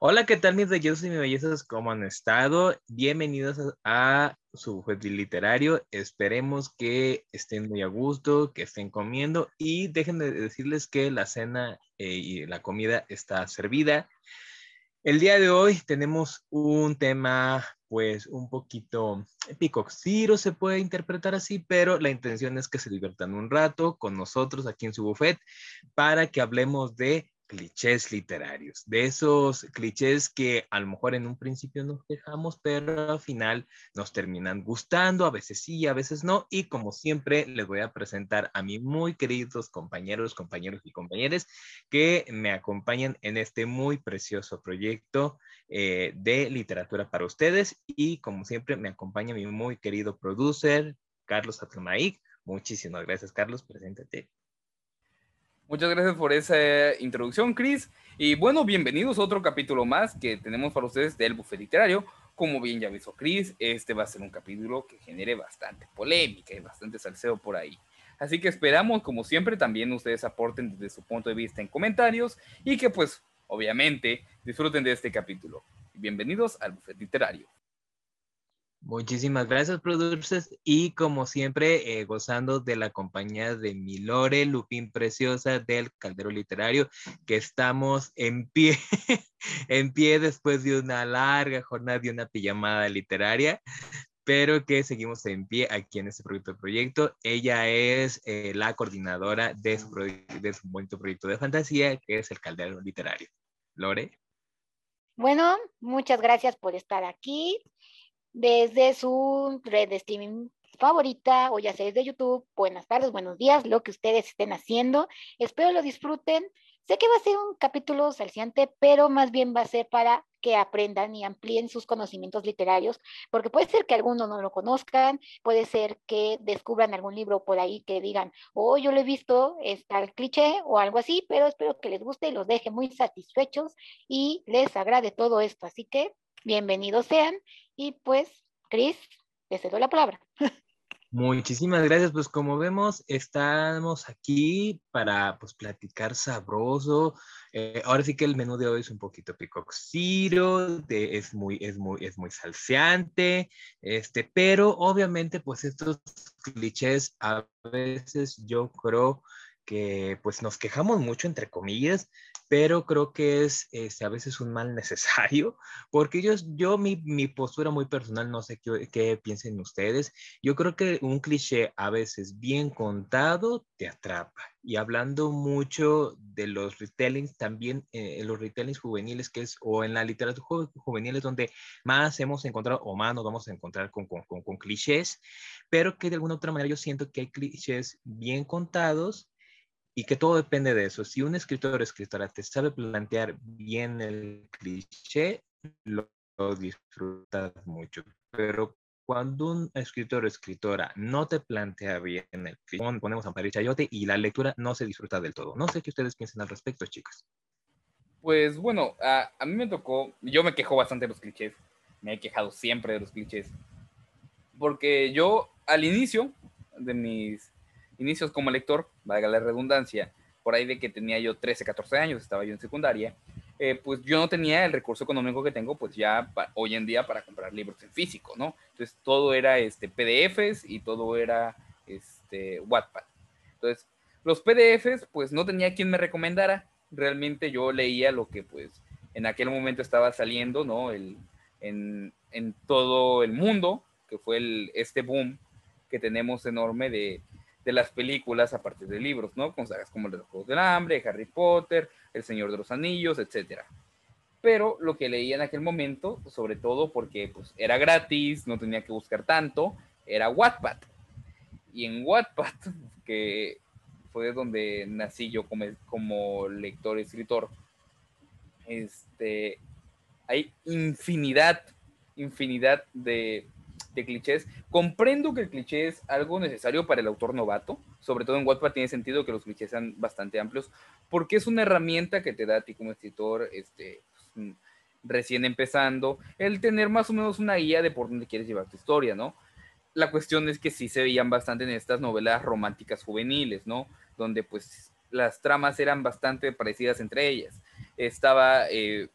Hola, ¿qué tal mis bellezas y mis bellezas? ¿Cómo han estado? Bienvenidos a, su web literario. Esperemos que estén muy a gusto, que estén comiendo y dejen de decirles que la cena eh, y la comida está servida. El día de hoy tenemos un tema pues un poquito picoxiro, se puede interpretar así, pero la intención es que se diviertan un rato con nosotros aquí en su buffet para que hablemos de clichés literarios, de esos clichés que a lo mejor en un principio nos dejamos, pero al final nos terminan gustando, a veces sí, a veces no, y como siempre les voy a presentar a mis muy queridos compañeros, compañeros y compañeras que me acompañan en este muy precioso proyecto eh, de literatura para ustedes, y como siempre me acompaña mi muy querido producer, Carlos Atlamaik. Muchísimas gracias, Carlos, preséntate. Muchas gracias por esa introducción, Chris. Y bueno, bienvenidos a otro capítulo más que tenemos para ustedes del Buffet Literario. Como bien ya avisó Chris, este va a ser un capítulo que genere bastante polémica y bastante salseo por ahí. Así que esperamos, como siempre, también ustedes aporten desde su punto de vista en comentarios y que pues, obviamente, disfruten de este capítulo. Bienvenidos al Buffet Literario. Muchísimas gracias, producers. Y como siempre, eh, gozando de la compañía de mi Lore, Lupín Preciosa del Caldero Literario, que estamos en pie, en pie después de una larga jornada de una pijamada literaria, pero que seguimos en pie aquí en este proyecto. proyecto. Ella es eh, la coordinadora de su, de su bonito proyecto de fantasía, que es el Caldero Literario. Lore. Bueno, muchas gracias por estar aquí desde su red de streaming favorita o ya sea desde YouTube. Buenas tardes, buenos días, lo que ustedes estén haciendo. Espero lo disfruten. Sé que va a ser un capítulo salciante, pero más bien va a ser para que aprendan y amplíen sus conocimientos literarios, porque puede ser que algunos no lo conozcan, puede ser que descubran algún libro por ahí que digan, oh, yo lo he visto, está el cliché o algo así, pero espero que les guste y los deje muy satisfechos y les agrade todo esto. Así que bienvenidos sean y pues, Cris, te cedo la palabra. Muchísimas gracias. Pues como vemos, estamos aquí para pues platicar sabroso. Eh, ahora sí que el menú de hoy es un poquito picoxiro, es muy, es muy, es muy salseante, este, pero obviamente pues estos clichés a veces yo creo que pues nos quejamos mucho entre comillas, pero creo que es este, a veces un mal necesario, porque yo, yo mi, mi postura muy personal, no sé qué, qué, piensen ustedes, yo creo que un cliché a veces bien contado te atrapa. Y hablando mucho de los retellings, también eh, los retellings juveniles, que es, o en la literatura juvenil es donde más hemos encontrado, o más nos vamos a encontrar con, con, con, con clichés, pero que de alguna otra manera yo siento que hay clichés bien contados y que todo depende de eso. Si un escritor o escritora te sabe plantear bien el cliché, lo, disfrutas mucho. Pero cuando un escritor o escritora no te plantea bien el cliché, ponemos a París Chayote y la lectura no se disfruta del todo. No sé qué ustedes piensan al respecto, chicas. Pues bueno, a, a mí me tocó, yo me quejo bastante de los clichés, me he quejado siempre de los clichés, porque yo al inicio de mis inicios como lector, valga la redundancia, por ahí de que tenía yo 13, 14 años, estaba yo en secundaria, eh, pues yo no tenía el recurso económico que tengo, pues ya hoy en día para comprar libros en físico, ¿no? Entonces todo era este, PDFs y todo era este, Wattpad. Entonces, los PDFs, pues no tenía quien me recomendara. Realmente yo leía lo que pues en aquel momento estaba saliendo, ¿no? El, en, en todo el mundo, que fue el, este boom que tenemos enorme de, de las películas a partir de libros, ¿no? Con sagas como Los Juegos del Hambre, Harry Potter, El Señor de los Anillos, etc. Pero lo que leía en aquel momento, sobre todo porque pues, era gratis, no tenía que buscar tanto, era Wattpad. Y en Wattpad, que fue donde nací yo como, como lector escritor, este, hay infinidad, infinidad de de clichés. Comprendo que el cliché es algo necesario para el autor novato, sobre todo en Wattpad tiene sentido que los clichés sean bastante amplios, porque es una herramienta que te da a ti como escritor, este, pues, recién empezando, el tener más o menos una guía de por dónde quieres llevar tu historia, ¿no? La cuestión es que sí se veían bastante en estas novelas románticas juveniles, ¿no? Donde pues las tramas eran bastante parecidas entre ellas. Estaba eh,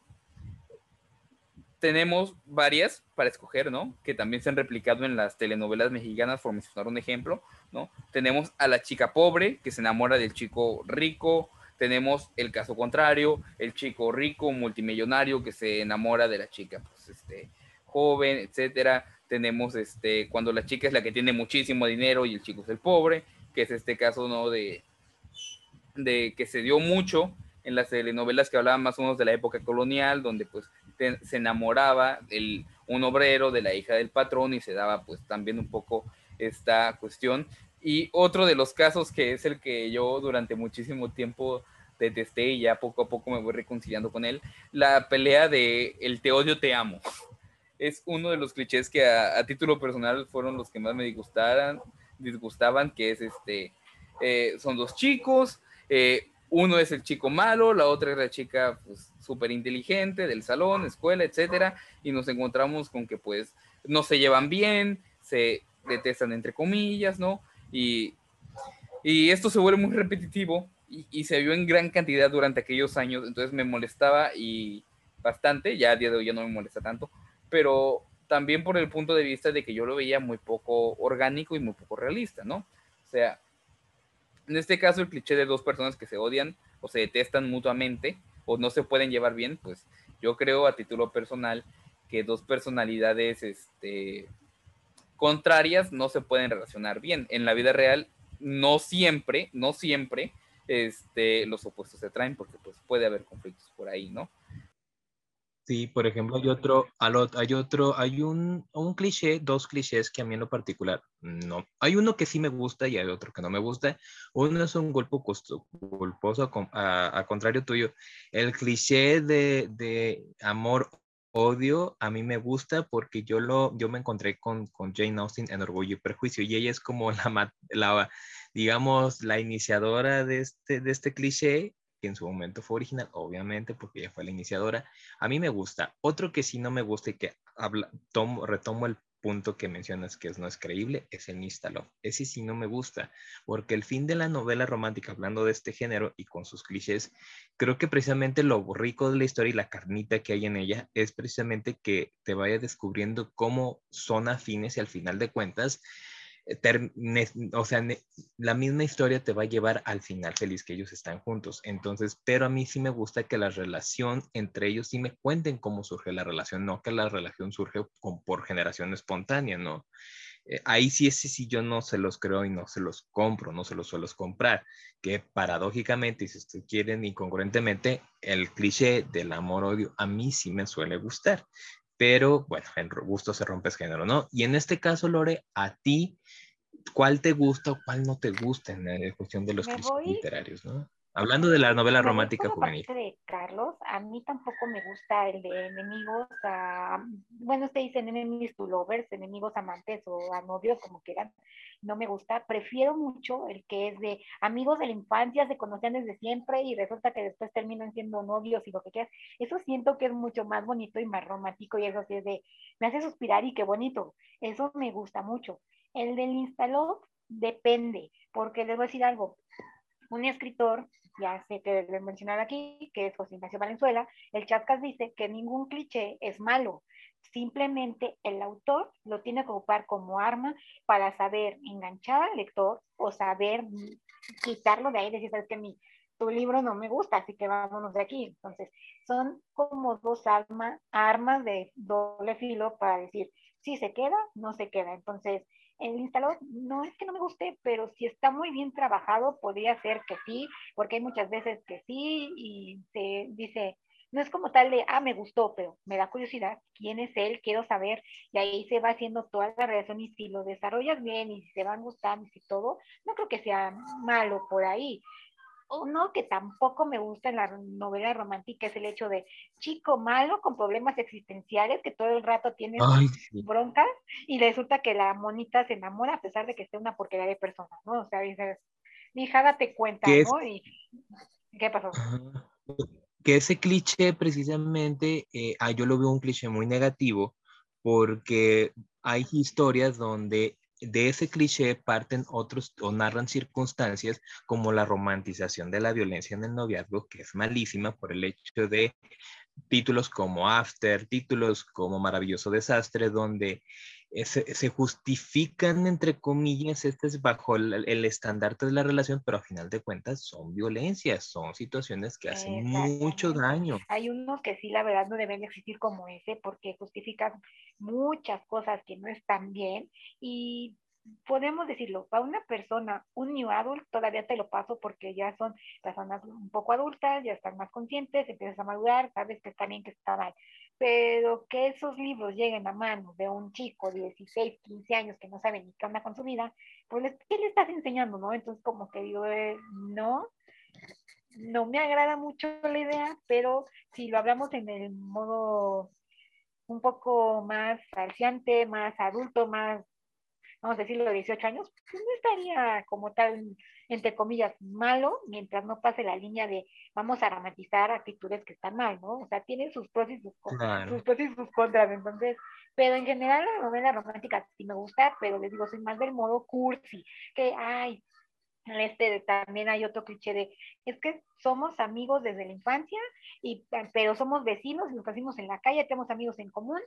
tenemos varias para escoger, ¿no? Que también se han replicado en las telenovelas mexicanas, por mencionar un ejemplo, ¿no? Tenemos a la chica pobre que se enamora del chico rico, tenemos el caso contrario, el chico rico, multimillonario que se enamora de la chica, pues, este, joven, etcétera. Tenemos, este, cuando la chica es la que tiene muchísimo dinero y el chico es el pobre, que es este caso, ¿no? De, de que se dio mucho en las telenovelas que hablaban más o menos de la época colonial, donde pues se enamoraba el, un obrero de la hija del patrón y se daba pues también un poco esta cuestión. Y otro de los casos que es el que yo durante muchísimo tiempo detesté y ya poco a poco me voy reconciliando con él, la pelea de el te odio, te amo. Es uno de los clichés que a, título personal fueron los que más me disgustaran, disgustaban, que es este, eh, son dos chicos, eh, uno es el chico malo, la otra es la chica pues súper inteligente del salón, escuela, etcétera, y nos encontramos con que pues no se llevan bien, se detestan entre comillas, ¿no? Y, y esto se vuelve muy repetitivo y, se vio en gran cantidad durante aquellos años, entonces me molestaba y bastante, ya a día de hoy ya no me molesta tanto, pero también por el punto de vista de que yo lo veía muy poco orgánico y muy poco realista, ¿no? O sea, en este caso el cliché de dos personas que se odian o se detestan mutuamente, o no se pueden llevar bien, pues yo creo a título personal que dos personalidades este, contrarias no se pueden relacionar bien. En la vida real, no siempre, no siempre este, los opuestos se traen porque pues puede haber conflictos por ahí, ¿no? Sí, por ejemplo, hay otro, hay otro, hay un, un cliché, dos clichés que a mí en lo particular no. Hay uno que sí me gusta y hay otro que no me gusta. Uno es un golpe culposo, a, a, contrario tuyo. El cliché de, de amor odio a mí me gusta porque yo lo yo me encontré con, con Jane Austen en Orgullo y Prejuicio y ella es como la, la digamos la iniciadora de este de este cliché en su momento fue original, obviamente, porque ella fue la iniciadora. A mí me gusta. Otro que sí no me gusta y que habla, tomo, retomo el punto que mencionas que es, no es creíble, es el Nistalov. Ese sí no me gusta, porque el fin de la novela romántica, hablando de este género y con sus clichés, creo que precisamente lo rico de la historia y la carnita que hay en ella es precisamente que te vaya descubriendo cómo son afines y al final de cuentas o sea, la misma historia te va a llevar al final feliz que ellos están juntos. Entonces, pero a mí sí me gusta que la relación entre ellos sí me cuenten cómo surge la relación, no que la relación surge por generación espontánea, ¿no? Eh, ahí sí, ese sí yo no se los creo y no se los compro, no se los suelo comprar, que paradójicamente, si ustedes quieren incongruentemente, el cliché del amor-odio a mí sí me suele gustar pero bueno, en gusto se rompe el género, ¿no? Y en este caso, Lore, a ti, ¿cuál te gusta o cuál no te gusta en la cuestión de los literarios, ¿no? Hablando de la novela romántica juvenil. De Carlos, a mí tampoco me gusta el de enemigos, a, bueno, usted dice enemies to lovers, enemigos amantes o a novios, como quieran, no me gusta. Prefiero mucho el que es de amigos de la infancia, se conocían desde siempre y resulta que después terminan siendo novios y lo que quieras. Eso siento que es mucho más bonito y más romántico y eso sí es de, me hace suspirar y qué bonito. Eso me gusta mucho. El del instaló depende, porque les voy a decir algo. Un escritor ya sé que deben mencionar aquí, que es José Ignacio Valenzuela, el Chascas dice que ningún cliché es malo, simplemente el autor lo tiene que ocupar como arma para saber enganchar al lector o saber quitarlo de ahí, decir, sabes que mi, tu libro no me gusta, así que vámonos de aquí. Entonces, son como dos armas de doble filo para decir, si se queda, no se queda. Entonces, el instalador no es que no me guste, pero si está muy bien trabajado, podría ser que sí, porque hay muchas veces que sí y se dice, no es como tal de, ah, me gustó, pero me da curiosidad, quién es él, quiero saber, y ahí se va haciendo toda la relación y si lo desarrollas bien y si se van gustando y si todo, no creo que sea malo por ahí uno que tampoco me gusta en la novela romántica es el hecho de chico malo con problemas existenciales que todo el rato tiene broncas y resulta que la monita se enamora a pesar de que esté una porquería de persona, ¿no? O sea, dices, hija, date cuenta, ¿no? Y, ¿Qué pasó? Que ese cliché precisamente, eh, ah, yo lo veo un cliché muy negativo porque hay historias donde de ese cliché parten otros o narran circunstancias como la romantización de la violencia en el noviazgo, que es malísima por el hecho de títulos como After, títulos como Maravilloso Desastre, donde eh, se, justifican, entre comillas, este es bajo el, estandarte de la relación, pero a final de cuentas son violencias, son situaciones que hacen mucho daño. Hay unos que sí, la verdad, no deben existir como ese, porque justifican muchas cosas que no están bien y podemos decirlo, para una persona, un new adult, todavía te lo paso porque ya son personas un poco adultas, ya están más conscientes, empiezas a madurar, sabes que está bien, que está mal. Pero que esos libros lleguen a manos de un chico de 16, 15 años que no sabe ni qué onda con su vida, pues ¿qué le estás enseñando, no? Entonces como que digo, eh, no, no me agrada mucho la idea, pero si lo hablamos en el modo un poco más farciante, más adulto, más vamos a decirlo, de 18 años, pues no estaría como tal, entre comillas, malo, mientras no pase la línea de vamos a dramatizar actitudes que están mal, ¿no? O sea, tiene sus pros y sus, sus pros y sus contras, entonces, pero en general la novela romántica sí me gusta, pero les digo, soy más del modo cursi, que, ay, este también hay otro cliché de es que somos amigos desde la infancia y pero somos vecinos y nos conocimos en la calle tenemos amigos en común.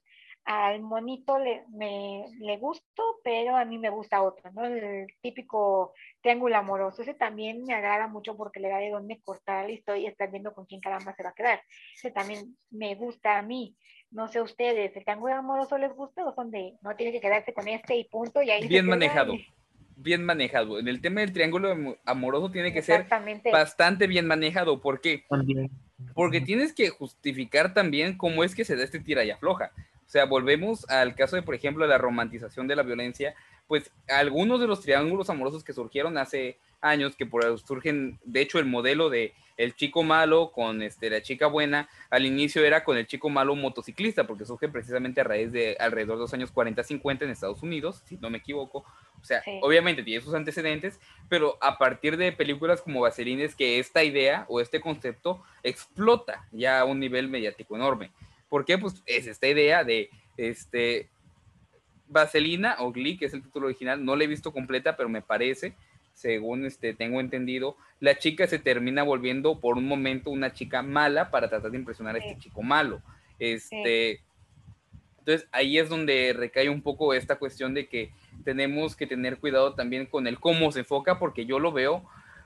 Al monito le, me, le gusto pero a mí me gusta otro no el típico triángulo amoroso ese también me agrada mucho porque le da de dónde cortar la historia y estar viendo con quién caramba se va a quedar. Ese también me gusta a mí. No sé ustedes el triángulo amoroso les gusta o son de no tiene que quedarse con este y punto y ahí bien manejado bien manejado. En el tema del triángulo amoroso tiene que ser bastante bien manejado. ¿Por qué? Porque tienes que justificar también cómo es que se da este tira y afloja. O sea, volvemos al caso de, por ejemplo, la romantización de la violencia. Pues algunos de los triángulos amorosos que surgieron hace años, que por surgen, de hecho, el modelo de el chico malo con este, la chica buena, al inicio era con el chico malo motociclista, porque surge precisamente a raíz de alrededor de los años 40-50 en Estados Unidos, si no me equivoco. O sea, obviamente tiene sus antecedentes, pero a partir de películas como Vaselines, que esta idea o este concepto explota ya a un nivel mediático enorme. ¿Por qué? Pues es esta idea de este Vaselina o Glee, que es el título original, no la he visto completa, pero me parece según este, tengo entendido, la chica se termina volviendo por un momento una chica mala para tratar de impresionar a este chico malo. Este, Entonces ahí es donde recae un poco esta cuestión de que tenemos que tener cuidado también con el cómo se enfoca, porque yo lo veo,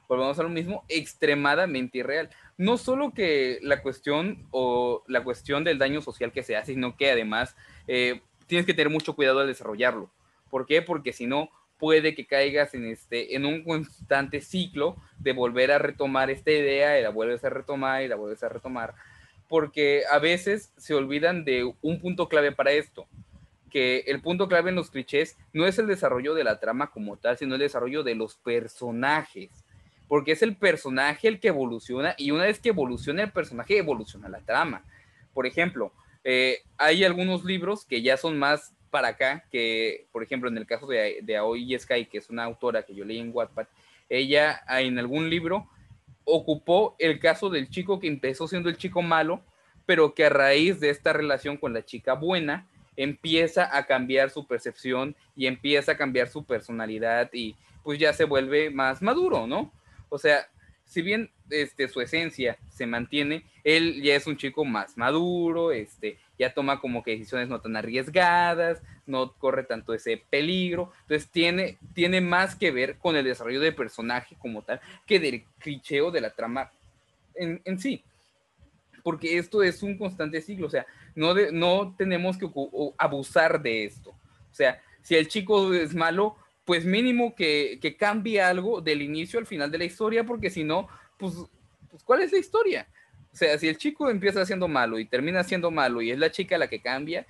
volvemos a lo mismo, extremadamente irreal. No solo que la cuestión o la cuestión del daño social que se hace, sino que además eh, tienes que tener mucho cuidado al desarrollarlo. ¿Por qué? Porque si no, puede que caigas en, este, en un constante ciclo de volver a retomar esta idea y la vuelves a retomar y la vuelves a retomar, porque a veces se olvidan de un punto clave para esto, que el punto clave en los clichés no es el desarrollo de la trama como tal, sino el desarrollo de los personajes, porque es el personaje el que evoluciona y una vez que evoluciona el personaje, evoluciona la trama. Por ejemplo, eh, hay algunos libros que ya son más para acá, que por ejemplo en el caso de, de Aoi Sky, que es una autora que yo leí en Wattpad, ella en algún libro ocupó el caso del chico que empezó siendo el chico malo, pero que a raíz de esta relación con la chica buena, empieza a cambiar su percepción y empieza a cambiar su personalidad y pues ya se vuelve más maduro, ¿no? O sea, si bien este, su esencia se mantiene, él ya es un chico más maduro, este, ya toma como que decisiones no tan arriesgadas, no corre tanto ese peligro, entonces tiene, tiene más que ver con el desarrollo del personaje como tal que del clicheo de la trama en, en sí, porque esto es un constante ciclo, o sea, no, no tenemos que abusar de esto, o sea, si el chico es malo, pues mínimo que, que cambie algo del inicio al final de la historia, porque si no, pues, pues ¿cuál es la historia? O sea, si el chico empieza siendo malo y termina siendo malo y es la chica la que cambia,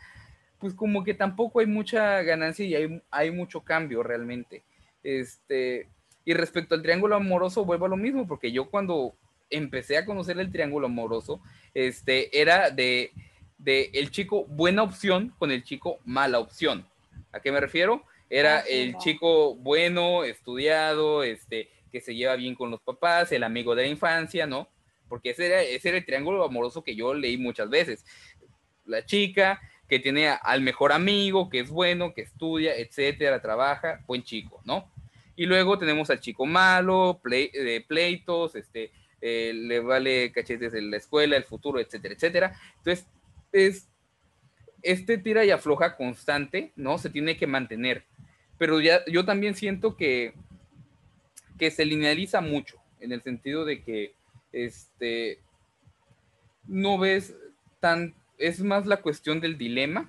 pues como que tampoco hay mucha ganancia y hay, hay mucho cambio realmente. Este, y respecto al triángulo amoroso, vuelvo a lo mismo, porque yo cuando empecé a conocer el triángulo amoroso, este, era de, de el chico buena opción con el chico mala opción. ¿A qué me refiero? Era ah, el chico bueno, estudiado, este, que se lleva bien con los papás, el amigo de la infancia, ¿no? Porque ese era, ese era el triángulo amoroso que yo leí muchas veces. La chica que tiene al mejor amigo, que es bueno, que estudia, etcétera, trabaja, buen chico, ¿no? Y luego tenemos al chico malo, de pleitos, este, eh, le vale cachetes de la escuela, el futuro, etcétera, etcétera. Entonces, es este tira y afloja constante, ¿no? Se tiene que mantener. Pero ya, yo también siento que, que se linealiza mucho, en el sentido de que este, no ves tan, es más la cuestión del dilema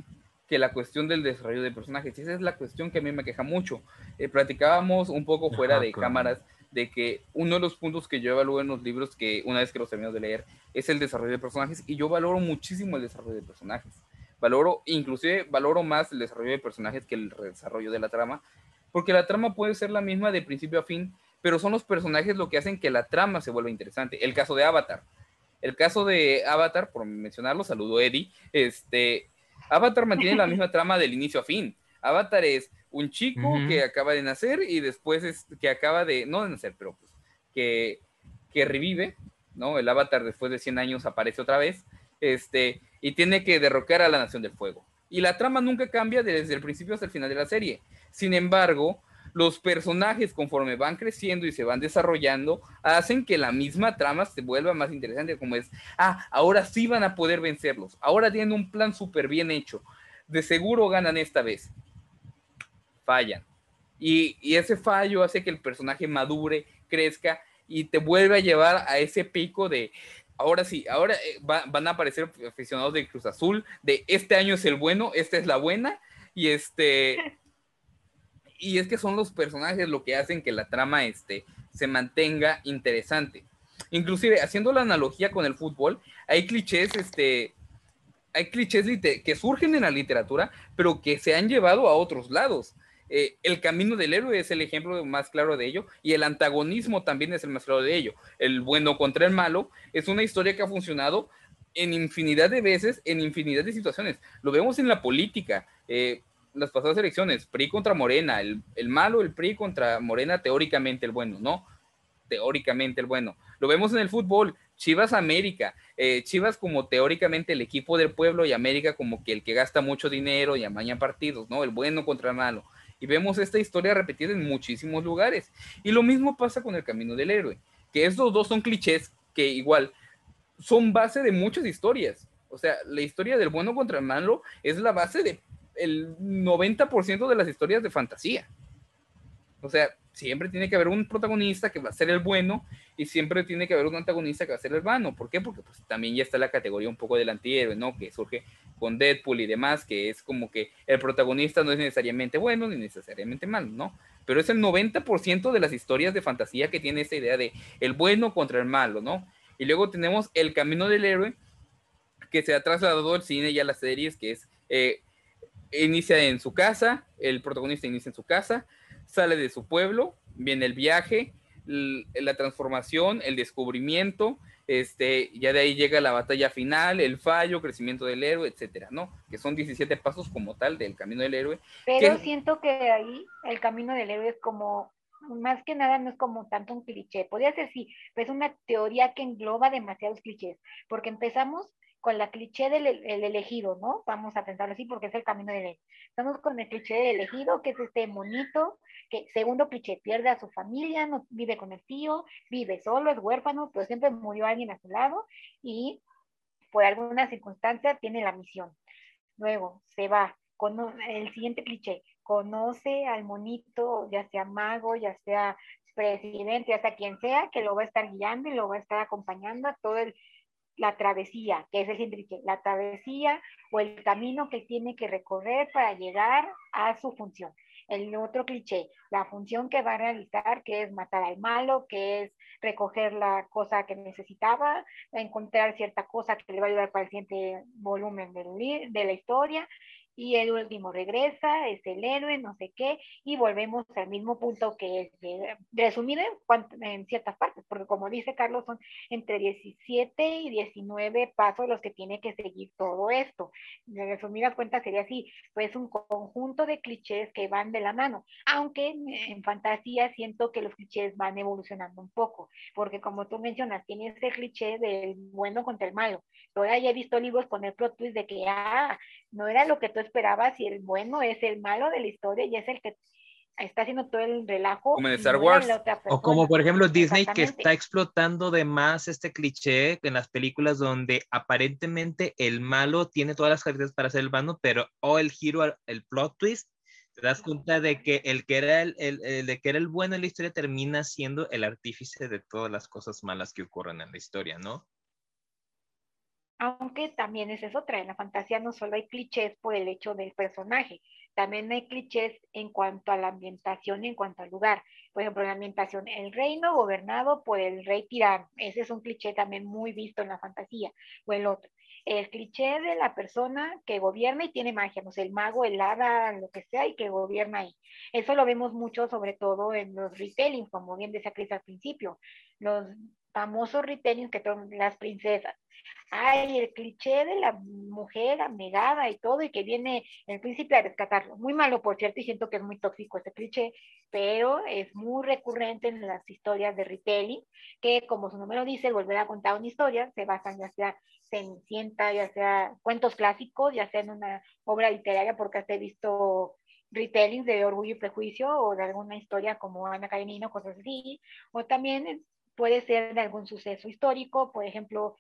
que la cuestión del desarrollo de personajes. Y esa es la cuestión que a mí me queja mucho. Eh, platicábamos un poco fuera de cámaras de que uno de los puntos que yo evalúo en los libros que una vez que los termino de leer es el desarrollo de personajes y yo valoro muchísimo el desarrollo de personajes. Valoro, inclusive valoro más el desarrollo de personajes que el desarrollo de la trama, porque la trama puede ser la misma de principio a fin, pero son los personajes lo que hacen que la trama se vuelva interesante. El caso de Avatar. El caso de Avatar, por mencionarlo, saludo Eddie, este, Avatar mantiene la misma trama del inicio a fin. Avatar es un chico que acaba de nacer y después es que acaba de, no de nacer, pero pues que, que revive, ¿no? El Avatar después de 100 años aparece otra vez, este, y tiene que derrocar a la Nación del Fuego. Y la trama nunca cambia desde el principio hasta el final de la serie. Sin embargo, los personajes conforme van creciendo y se van desarrollando, hacen que la misma trama se vuelva más interesante, como es, ah, ahora sí van a poder vencerlos, ahora tienen un plan súper bien hecho, de seguro ganan esta vez. Fallan. Y, ese fallo hace que el personaje madure, crezca y te vuelve a llevar a ese pico de, ahora sí, ahora eh, van a aparecer aficionados de Cruz Azul, de este año es el bueno, esta es la buena, y este, y es que son los personajes lo que hacen que la trama este, se mantenga interesante. Inclusive, haciendo la analogía con el fútbol, hay clichés, este, hay clichés que surgen en la literatura, pero que se han llevado a otros lados. Eh, el camino del héroe es el ejemplo más claro de ello y el antagonismo también es el más claro de ello. El bueno contra el malo es una historia que ha funcionado en infinidad de veces, en infinidad de situaciones. Lo vemos en la política. Eh, las pasadas elecciones, PRI contra Morena, el, malo, el PRI contra Morena, teóricamente el bueno, ¿no? Teóricamente el bueno. Lo vemos en el fútbol, Chivas América, eh, Chivas como teóricamente el equipo del pueblo y América como que el que gasta mucho dinero y amaña partidos, ¿no? El bueno contra el malo. Y vemos esta historia repetida en muchísimos lugares. Y lo mismo pasa con el camino del héroe, que estos dos son clichés que igual son base de muchas historias. O sea, la historia del bueno contra el malo es la base de el 90% de las historias de fantasía. O sea, siempre tiene que haber un protagonista que va a ser el bueno y siempre tiene que haber un antagonista que va a ser el vano. ¿Por qué? Porque pues también ya está la categoría un poco del antihéroe, ¿no? Que surge con Deadpool y demás, que es como que el protagonista no es necesariamente bueno ni necesariamente malo, ¿no? Pero es el 90% de las historias de fantasía que tiene esta idea de el bueno contra el malo, ¿no? Y luego tenemos el camino del héroe que se ha trasladado al cine y a las series, que es eh, inicia en su casa, el protagonista inicia en su casa, sale de su pueblo, viene el viaje, la transformación, el descubrimiento, este, ya de ahí llega la batalla final, el fallo, crecimiento del héroe, etcétera, ¿no? Que son 17 pasos como tal del camino del héroe. Pero siento que ahí el camino del héroe es como, más que nada no es como tanto un cliché, podría ser sí, pero es una teoría que engloba demasiados clichés, porque empezamos con la cliché del elegido, ¿no? Vamos a pensarlo así porque es el camino del elegido. Estamos con el cliché del elegido, que es este monito, que segundo cliché, pierde a su familia, no vive con el tío, vive solo, es huérfano, pero siempre murió alguien a su lado y por alguna circunstancia tiene la misión. Luego se va con el siguiente cliché, conoce al monito, ya sea mago, ya sea presidente, ya sea quien sea, que lo va a estar guiando y lo va a estar acompañando a todo el la travesía, que es el cliché, la travesía o el camino que tiene que recorrer para llegar a su función. El otro cliché, la función que va a realizar, que es matar al malo, que es recoger la cosa que necesitaba, encontrar cierta cosa que le va a ayudar para el siguiente volumen de la historia, y el último regresa, es el héroe, no sé qué, y volvemos al mismo punto que es de, resumir en, ciertas partes, porque como dice Carlos, son entre 17 y 19 pasos los que tiene que seguir todo esto. De resumidas cuentas sería así, pues un conjunto de clichés que van de la mano, aunque en fantasía siento que los clichés van evolucionando un poco, porque como tú mencionas, tiene ese cliché del bueno contra el malo. Todavía he visto libros con el plot twist de que, ah, no era lo que tú esperabas y el bueno es el malo de la historia y es el que está haciendo todo el relajo. Como en Star Wars. O como por ejemplo Disney que está explotando de más este cliché en las películas donde aparentemente el malo tiene todas las características para ser el vano, pero o el giro, el plot twist, te das cuenta de que el que era el, el, de que era el bueno en la historia termina siendo el artífice de todas las cosas malas que ocurren en la historia, ¿no? Aunque también es eso otra, en la fantasía no solo hay clichés por el hecho del personaje, también hay clichés en cuanto a la ambientación y en cuanto al lugar. Por ejemplo, la ambientación, el reino gobernado por el rey tirano. Ese es un cliché también muy visto en la fantasía. O el otro. El cliché de la persona que gobierna y tiene magia, no sé, el mago, el hada, lo que sea, y que gobierna ahí. Eso lo vemos mucho, sobre todo en los retellings, como bien decía Cris al principio. Los famosos retellings que son las princesas ay, el cliché de la mujer abnegada y todo, y que viene el príncipe a rescatarlo. Muy malo, por cierto, y siento que es muy tóxico ese cliché, pero es muy recurrente en las historias de retelling, que como su nombre lo dice, volver a contar una historia, se basan ya sea Cenicienta, ya sea cuentos clásicos, ya sea en una obra literaria, porque hasta he visto retellings de Orgullo y Prejuicio o de alguna historia como Ana Karenina, cosas así, o también puede ser de algún suceso histórico, por ejemplo,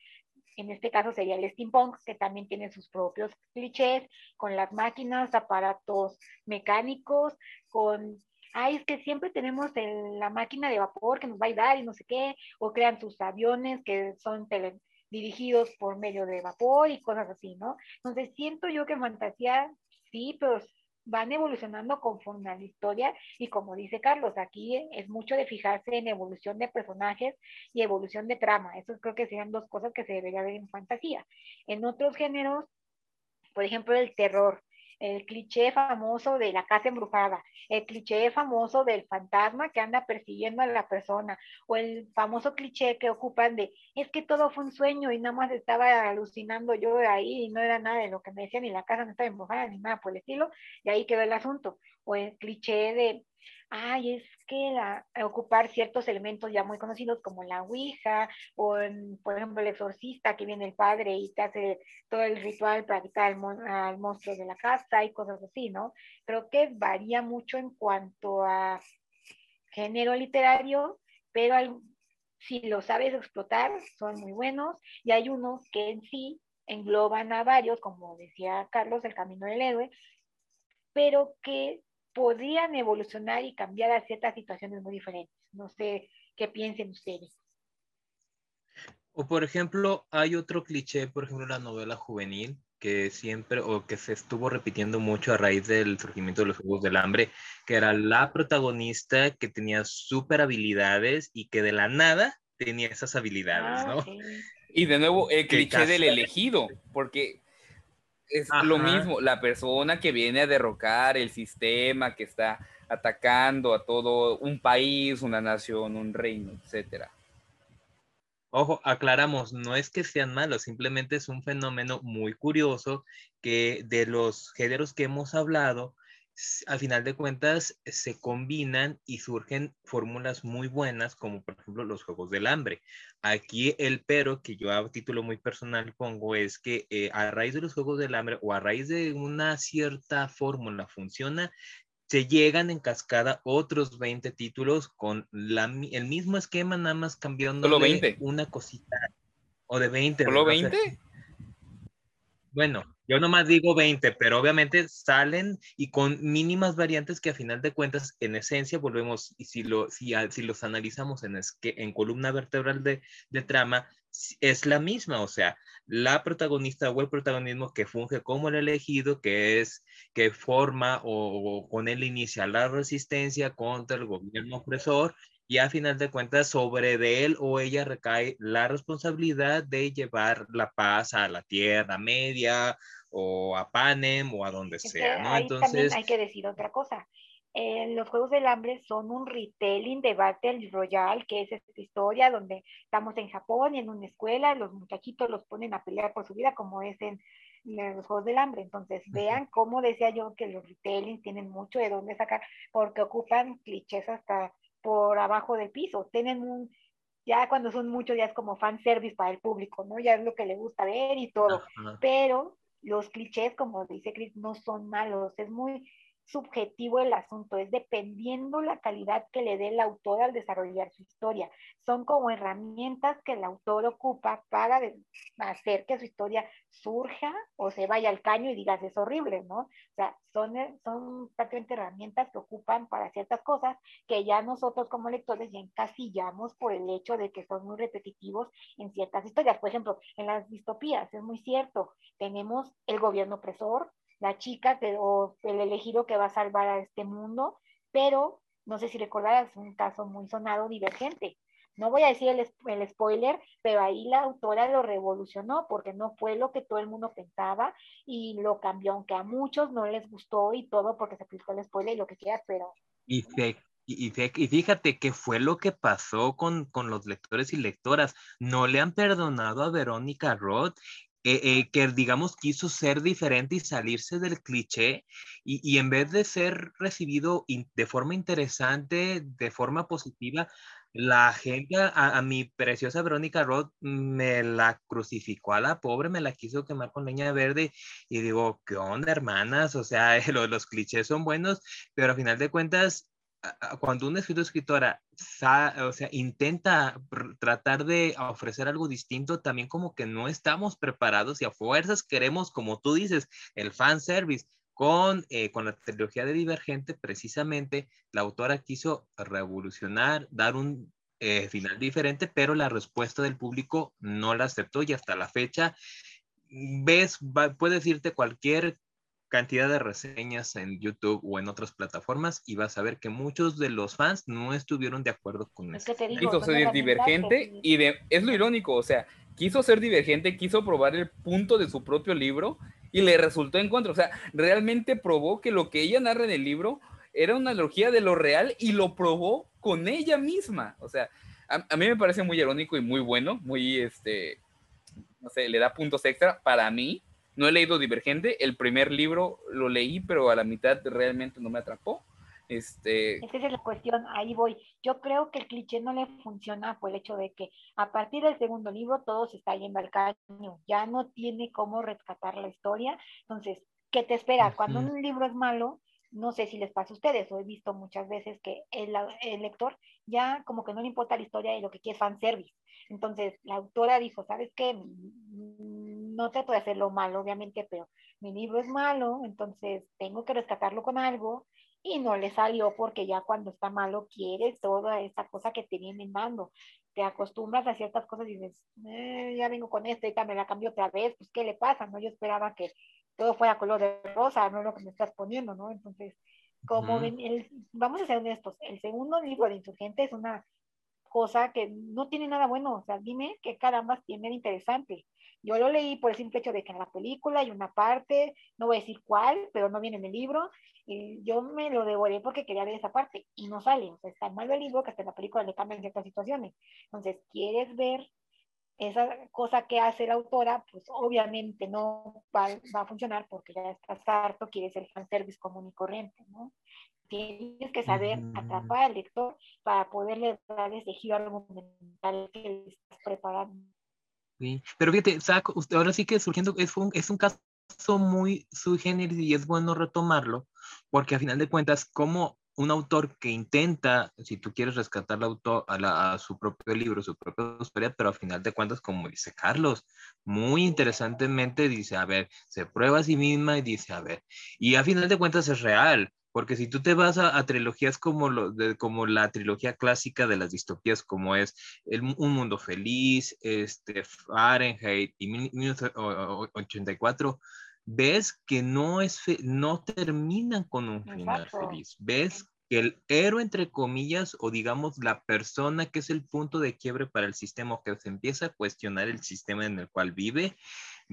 en este caso sería el steampunk, que también tiene sus propios clichés, con las máquinas, aparatos mecánicos, con, ay, es que siempre tenemos la máquina de vapor que nos va a ayudar y no sé qué, o crean sus aviones que son dirigidos por medio de vapor y cosas así, ¿no? Entonces siento yo que fantasía, sí, pero van evolucionando conforme a la historia y como dice Carlos, aquí es mucho de fijarse en evolución de personajes y evolución de trama. Eso creo que serían dos cosas que se debería ver en fantasía. En otros géneros, por ejemplo, el terror el cliché famoso de la casa embrujada, el cliché famoso del fantasma que anda persiguiendo a la persona, o el famoso cliché que ocupan de, es que todo fue un sueño y nada más estaba alucinando yo ahí y no era nada de lo que me decían, ni la casa no estaba embrujada, ni nada por el estilo, y ahí quedó el asunto. O el cliché de, ay, es que la, ocupar ciertos elementos ya muy conocidos como la Ouija o, por ejemplo, el exorcista que viene el padre y te hace todo el ritual para quitar al, monstruo de la casa y cosas así, ¿no? Creo que varía mucho en cuanto a género literario, pero si lo sabes explotar, son muy buenos y hay unos que en sí engloban a varios, como decía Carlos, el camino del héroe, pero que podrían evolucionar y cambiar a ciertas situaciones muy diferentes. No sé qué piensen ustedes. O por ejemplo, hay otro cliché, por ejemplo, la novela juvenil, que siempre, o que se estuvo repitiendo mucho a raíz del surgimiento de los Juegos del Hambre, que era la protagonista que tenía super habilidades y que de la nada tenía esas habilidades, ¿no? Ah, y de nuevo, el cliché del elegido, porque es lo mismo, la persona que viene a derrocar el sistema que está atacando a todo un país, una nación, un reino, etcétera. Ojo, aclaramos, no es que sean malos, simplemente es un fenómeno muy curioso que de los géneros que hemos hablado, al final de cuentas se combinan y surgen fórmulas muy buenas, como por ejemplo los Juegos del Hambre. Aquí el pero que yo a título muy personal pongo es que eh, a raíz de los Juegos del Hambre o a raíz de una cierta fórmula funciona, se llegan en cascada otros 20 títulos con el mismo esquema, nada más cambiando una cosita. O de 20. ¿Solo 20? Bueno, yo nomás digo 20, pero obviamente salen y con mínimas variantes que a final de cuentas, en esencia, volvemos, y si, lo, si, si los analizamos en, es, que en columna vertebral de, de trama, es la misma, o sea, la protagonista o el protagonismo que funge como el elegido, que es, que forma o, con él inicia la resistencia contra el gobierno opresor y a final de cuentas sobre él o ella recae la responsabilidad de llevar la paz a la Tierra Media o a Panem o a donde sea, ¿no? Entonces hay que decir otra cosa. Eh, los Juegos del Hambre son un retelling de Battle Royale, que es esta historia donde estamos en Japón y en una escuela, los muchachitos los ponen a pelear por su vida, como es en los Juegos del Hambre. Entonces, vean cómo decía yo que los retellings tienen mucho de dónde sacar, porque ocupan clichés hasta por abajo del piso. Tienen un, ya cuando son muchos, ya es como fan service para el público, ¿no? Ya es lo que le gusta ver y todo. Pero los clichés, como dice Chris, no son malos, es muy, subjetivo el asunto, es dependiendo la calidad que le dé el autor al desarrollar su historia. Son como herramientas que el autor ocupa para hacer que su historia surja o se vaya al caño y digas es horrible, ¿no? O sea, son, son prácticamente herramientas que ocupan para ciertas cosas que ya nosotros como lectores ya encasillamos por el hecho de que son muy repetitivos en ciertas historias. Por ejemplo, en las distopías, es muy cierto, tenemos el gobierno opresor, la chica que, o el elegido que va a salvar a este mundo, pero no sé si recordarás un caso muy sonado, divergente. No voy a decir el, el, spoiler, pero ahí la autora lo revolucionó porque no fue lo que todo el mundo pensaba y lo cambió, aunque a muchos no les gustó y todo porque se aplicó el spoiler y lo que quieras, pero... Y, y, y fíjate qué fue lo que pasó con, con los lectores y lectoras. No le han perdonado a Verónica Roth eh, eh, que digamos quiso ser diferente y salirse del cliché y, y en vez de ser recibido de forma interesante, de forma positiva, la gente a, mi preciosa Verónica Roth me la crucificó a la pobre, me la quiso quemar con leña verde y digo, ¿qué onda, hermanas? O sea, los, los clichés son buenos, pero a final de cuentas cuando una escritora, escritora o sea, intenta tratar de ofrecer algo distinto, también como que no estamos preparados y a fuerzas queremos, como tú dices, el fan service. Con, eh, con la trilogía de Divergente, precisamente, la autora quiso revolucionar, dar un eh, final diferente, pero la respuesta del público no la aceptó y hasta la fecha ves, puedes decirte cualquier cantidad de reseñas en YouTube o en otras plataformas y vas a ver que muchos de los fans no estuvieron de acuerdo con eso. quiso ser divergente y de, es lo irónico, o sea, quiso ser divergente, quiso probar el punto de su propio libro y le resultó en contra, o sea, realmente probó que lo que ella narra en el libro era una analogía de lo real y lo probó con ella misma, o sea, a, a mí me parece muy irónico y muy bueno, muy, este, no sé, le da puntos extra para mí, no he leído Divergente, el primer libro lo leí, pero a la mitad realmente no me atrapó. Este... Esa es la cuestión, ahí voy. Yo creo que el cliché no le funciona por el hecho de que a partir del segundo libro todo se está yendo al caño, ya no tiene cómo rescatar la historia. Entonces, ¿qué te espera? Cuando un libro es malo, no sé si les pasa a ustedes, o he visto muchas veces que el, el, lector ya como que no le importa la historia y lo que quiere es fanservice. Entonces, la autora dijo, ¿sabes qué? No trato de hacerlo malo, obviamente, pero mi libro es malo, entonces tengo que rescatarlo con algo y no le salió porque ya cuando está malo quieres toda esa cosa que te vienen dando. Te acostumbras a ciertas cosas y dices, eh, ya vengo con esto, y me la cambio otra vez, pues ¿qué le pasa? No, yo esperaba que todo fuera color de rosa, no lo que me estás poniendo, ¿no? Entonces, como vamos a ser honestos, el segundo libro de Insurgente es una cosa que no tiene nada bueno, o sea, dime qué caramba tiene de interesante. Yo lo leí por el simple hecho de que en la película hay una parte, no voy a decir cuál, pero no viene en el libro, y yo me lo devoré porque quería ver esa parte, y no sale, o sea, está mal el libro que hasta en la película le cambian ciertas situaciones. Entonces, ¿quieres ver esa cosa que hace la autora? Pues obviamente no va, va a funcionar porque ya estás harto, quieres el fanservice común y corriente, ¿no? Tienes que saber atrapar al lector para poderle dar ese giro argumental que estás preparando. Sí. Pero fíjate, ahora sí que surgiendo, es un, es un caso muy sui generis y es bueno retomarlo, porque a final de cuentas, como un autor que intenta, si tú quieres rescatar la autor, a, a, su propio libro, su propia historia, pero a final de cuentas, como dice Carlos, muy interesantemente dice, a ver, se prueba a sí misma y dice, a ver, y a final de cuentas es real, porque si tú te vas a, trilogías como, lo, de, como la trilogía clásica de las distopías, como es el, Un Mundo Feliz, este, Fahrenheit y 1984, ves que no, es no terminan con un final feliz. Ves que el héroe, entre comillas, o digamos la persona que es el punto de quiebre para el sistema, que se empieza a cuestionar el sistema en el cual vive,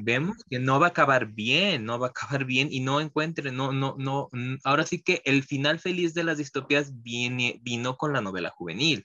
vemos que no va a acabar bien, no va a acabar bien y no encuentre, no, no, no, ahora sí que el final feliz de las distopías viene, vino con la novela juvenil.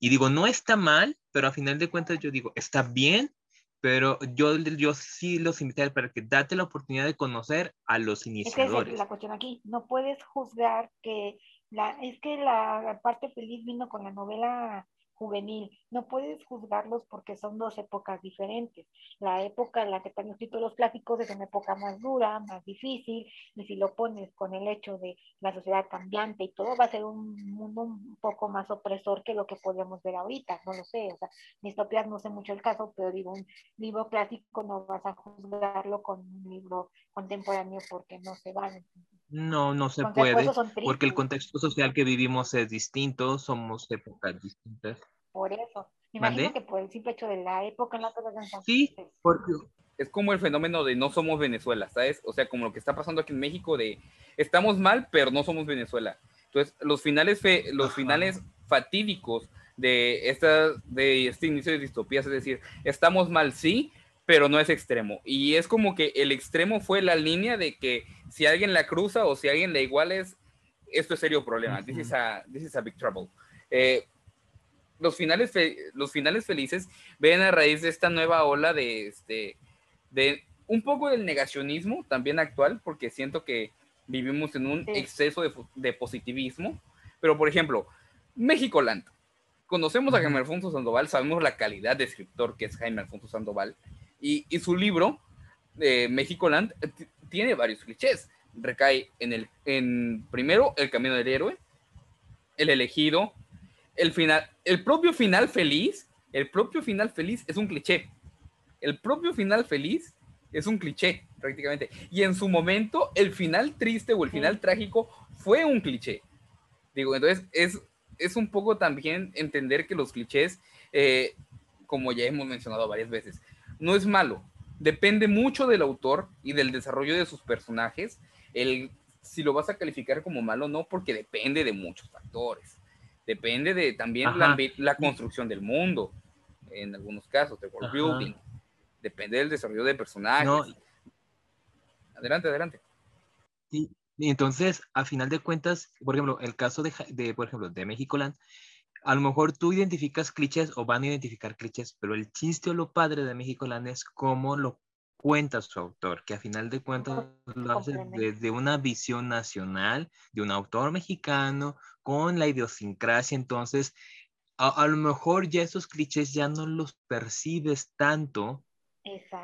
Y digo, no está mal, pero a final de cuentas yo digo, está bien, pero yo, yo sí los invité para que date la oportunidad de conocer a los iniciadores. Es la cuestión aquí, no puedes juzgar que la, es que la parte feliz vino con la novela juvenil. No puedes juzgarlos porque son dos épocas diferentes. La época en la que están escritos los clásicos es una época más dura, más difícil, y si lo pones con el hecho de la sociedad cambiante y todo, va a ser un mundo un poco más opresor que lo que podemos ver ahorita, no lo sé, o sea, distopías no sé mucho el caso, pero digo, un libro clásico no vas a juzgarlo con un libro contemporáneo porque no se van. No, no se puede, porque el contexto social que vivimos es distinto, somos épocas distintas. Por eso. Me imagino que por el simple hecho de la época en la que Sí, porque... Es como el fenómeno de no somos Venezuela, ¿sabes? O sea, como lo que está pasando aquí en México de estamos mal, pero no somos Venezuela. Entonces, los finales, fe, los finales fatídicos de, esta, de este inicio de distopías, es decir, estamos mal, sí, pero no es extremo. Y es como que el extremo fue la línea de que si alguien la cruza o si alguien la iguala, esto es serio problema. this, is a, this is a big trouble. Eh, los, finales los finales felices ven a raíz de esta nueva ola de, este, de un poco del negacionismo también actual, porque siento que vivimos en un exceso de, de, positivismo. Pero, por ejemplo, México Land. Conocemos a Jaime Alfonso Sandoval, sabemos la calidad de escritor que es Jaime Alfonso Sandoval, y, su libro, de México Land, tiene varios clichés. Recae en el, en primero, el camino del héroe, el elegido, el final, el propio final feliz, el propio final feliz es un cliché. El propio final feliz es un cliché, prácticamente. Y en su momento, el final triste o el final trágico fue un cliché. Digo, entonces es, es un poco también entender que los clichés, eh, como ya hemos mencionado varias veces, no es malo. Depende mucho del autor y del desarrollo de sus personajes. El, si lo vas a calificar como malo, no, porque depende de muchos factores. Depende de también la, la, construcción del mundo, en algunos casos, de world building. Depende del desarrollo de personajes. Adelante, adelante. Y, entonces, a final de cuentas, por ejemplo, el caso de, de por ejemplo, de México Land, a lo mejor tú identificas clichés o van a identificar clichés, pero el chiste o lo padre de México Land es cómo lo cuenta su autor, que a final de cuentas lo hace desde una visión nacional de un autor mexicano con la idiosincrasia. Entonces, a, a lo mejor ya esos clichés ya no los percibes tanto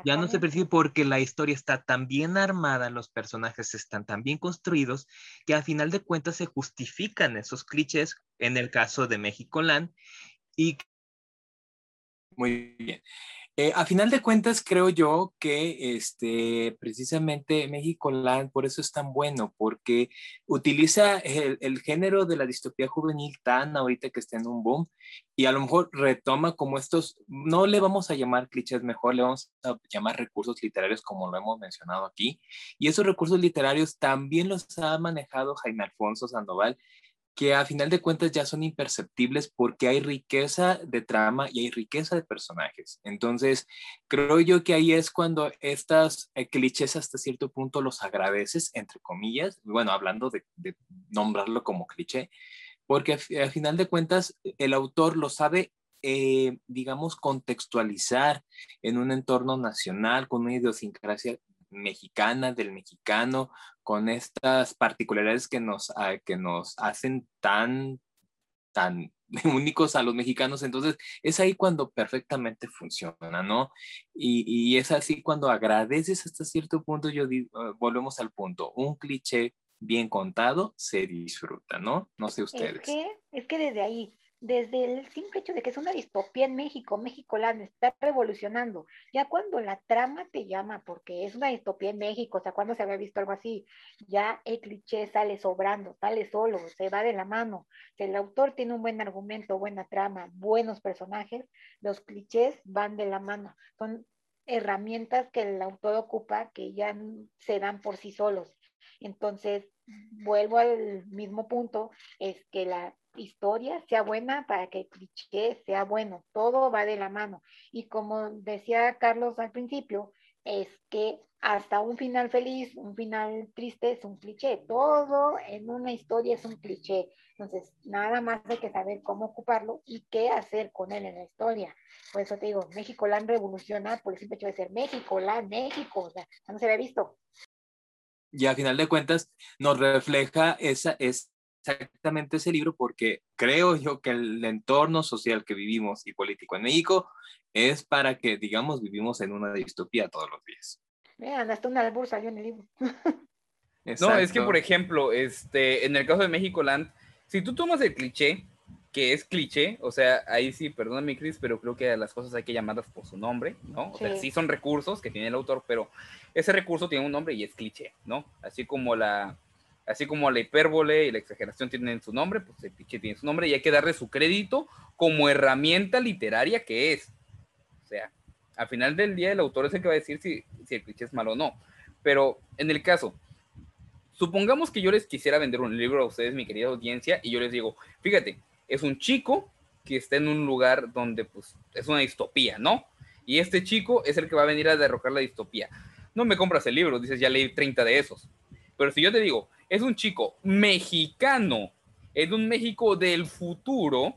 ya no se percibe porque la historia está tan bien armada, los personajes están tan bien construidos, que al final de cuentas se justifican esos clichés en el caso de México Land. Y... Muy bien. Eh, a final de cuentas, creo yo que este, precisamente México Land por eso es tan bueno, porque utiliza el, género de la distopía juvenil tan ahorita que está en un boom y a lo mejor retoma como estos, no le vamos a llamar clichés mejor, le vamos a llamar recursos literarios como lo hemos mencionado aquí. Y esos recursos literarios también los ha manejado Jaime Alfonso Sandoval que a final de cuentas ya son imperceptibles porque hay riqueza de trama y hay riqueza de personajes. Entonces, creo yo que ahí es cuando estas eh, clichés hasta cierto punto los agradeces, entre comillas, bueno, hablando de, nombrarlo como cliché, porque a, final de cuentas el autor lo sabe eh, digamos, contextualizar en un entorno nacional con una idiosincrasia mexicana, del mexicano, con estas particularidades que nos, que nos hacen tan, tan únicos a los mexicanos. Entonces, es ahí cuando perfectamente funciona, ¿no? Y, y es así cuando agradeces hasta cierto punto, yo digo, ah, volvemos al punto, un cliché bien contado se disfruta, ¿no? No sé ustedes. Es que, es que desde ahí, desde el simple hecho de que es una distopía en México, México la está revolucionando. Ya cuando la trama te llama, porque es una distopía en México, o sea, cuando se había visto algo así, ya el cliché sale sobrando, sale solo, se va de la mano. Si el autor tiene un buen argumento, buena trama, buenos personajes, los clichés van de la mano. Son herramientas que el autor ocupa que ya se dan por sí solos. Entonces, vuelvo al mismo punto, es que la historia sea buena para que el cliché sea bueno. Todo va de la mano. Y como decía Carlos al principio, es que hasta un final feliz, un final triste es un cliché. Todo en una historia es un cliché. Entonces, nada más hay que saber cómo ocuparlo y qué hacer con él en la historia. Por eso te digo, México Land revoluciona por el simple hecho de ser México Land, México. O sea, no se había visto. Y a final de cuentas nos refleja esa, es, exactamente ese libro porque creo yo que el entorno social que vivimos y político en México es para que, digamos, vivimos en una distopía todos los días. Vean, hasta una albur salió en el libro. no, es que, por ejemplo, este, en el caso de México Land, si tú tomas el cliché, que es cliché, o sea, ahí sí, perdóname, Chris, pero creo que las cosas hay que llamarlas por su nombre, ¿no? O sea, sí son recursos que tiene el autor, pero ese recurso tiene un nombre y es cliché, ¿no? Así como la, así como la hipérbole y la exageración tienen su nombre, pues el cliché tiene su nombre y hay que darle su crédito como herramienta literaria que es. O sea, al final del día el autor es el que va a decir si, el cliché es malo o no. Pero en el caso, supongamos que yo les quisiera vender un libro a ustedes, mi querida audiencia, y yo les digo, fíjate, es un chico que está en un lugar donde pues es una distopía, ¿no? Y este chico es el que va a venir a derrocar la distopía. No me compras el libro, dices, ya leí 30 de esos. Pero si yo te digo, es un chico mexicano, en un México del futuro,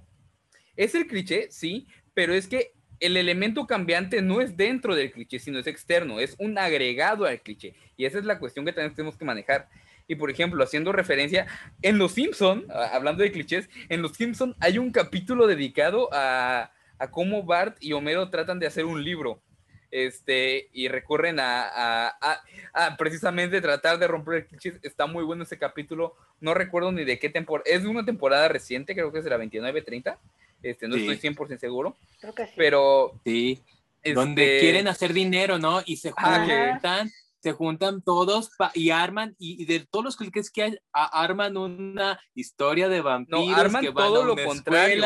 es el cliché, sí, pero es que el elemento cambiante no es dentro del cliché, sino es externo, es un agregado al cliché. Y esa es la cuestión que también tenemos que manejar. Y por ejemplo, haciendo referencia, en Los Simpson, hablando de clichés, en Los Simpson hay un capítulo dedicado a, a cómo Bart y Homero tratan de hacer un libro. Este, y recurren a, a, a, precisamente tratar de romper el cliché. Está muy bueno ese capítulo. No recuerdo ni de qué temporada. Es de una temporada reciente, creo que es de la 29-30. Este, no estoy 100% seguro. Creo que sí. Pero. Sí. Donde este, quieren hacer dinero, ¿no? Y se juntan se juntan todos y arman, y, de todos los cliques que hay, arman una historia de vampiros no, arman que van todo a lo contrario.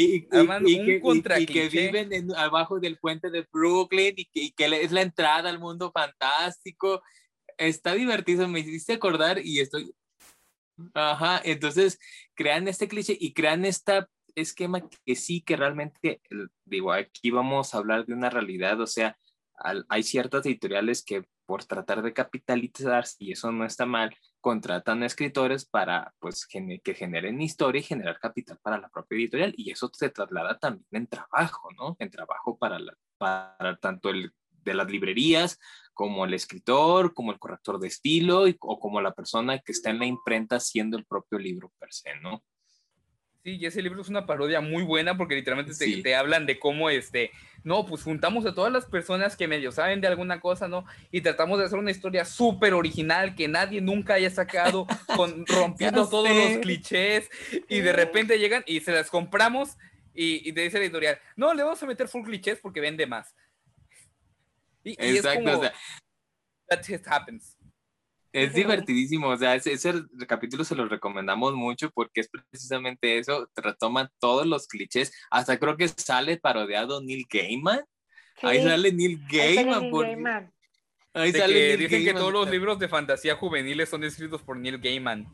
Y, un que, y, que, viven en, abajo del puente de Brooklyn y que, que es la entrada al mundo fantástico. Está divertido, me hiciste acordar y estoy... Ajá, entonces crean este cliché y crean este esquema que sí que realmente, digo, aquí vamos a hablar de una realidad, o sea, hay ciertas editoriales que por tratar de capitalizar, y eso no está mal, contratan a escritores para pues que generen historia y generar capital para la propia editorial y eso se traslada también en trabajo, ¿no? En trabajo para, para tanto el de las librerías como el escritor, como el corrector de estilo o como la persona que está en la imprenta haciendo el propio libro per se, ¿no? Sí, y ese libro es una parodia muy buena porque literalmente te, te, hablan de cómo, este, no, pues juntamos a todas las personas que medio saben de alguna cosa, ¿no? Y tratamos de hacer una historia súper original que nadie nunca haya sacado, con, rompiendo todos los clichés y de repente llegan y se las compramos y, y, te dice la editorial, no, le vamos a meter full clichés porque vende más. Y, Exacto, es como, that just happens. Es divertidísimo, o sea, ese, ese, capítulo se lo recomendamos mucho porque es precisamente eso, retoman todos los clichés, hasta creo que sale parodiado Neil Gaiman. Sí. Ahí sale Neil Gaiman. Ahí sale Neil Gaiman. Ahí sale que Neil dicen Gaiman. que todos los libros de fantasía juveniles son escritos por Neil Gaiman.